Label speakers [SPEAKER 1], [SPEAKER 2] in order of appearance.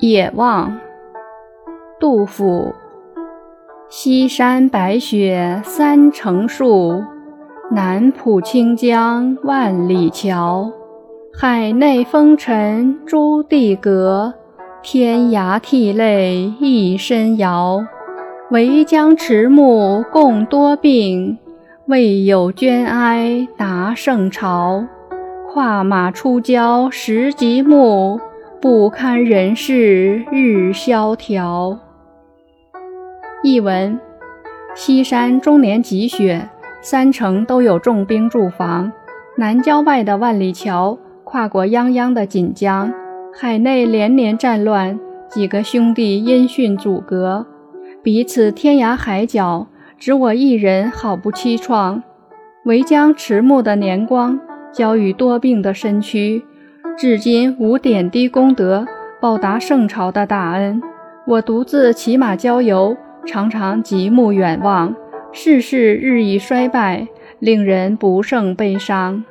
[SPEAKER 1] 野望，杜甫。西山白雪三成树，南浦清江万里桥。海内风尘朱棣阁，天涯涕泪一身遥。唯将迟暮共多病，未有捐哀答圣朝。跨马出郊时极目。不堪人世日萧条。译文：西山终年积雪，三城都有重兵驻防。南郊外的万里桥跨过泱泱的锦江，海内连年战乱，几个兄弟音讯阻隔，彼此天涯海角，只我一人好不凄怆。唯将迟暮的年光交予多病的身躯。至今无点滴功德报答圣朝的大恩，我独自骑马郊游，常常极目远望，世事日益衰败，令人不胜悲伤。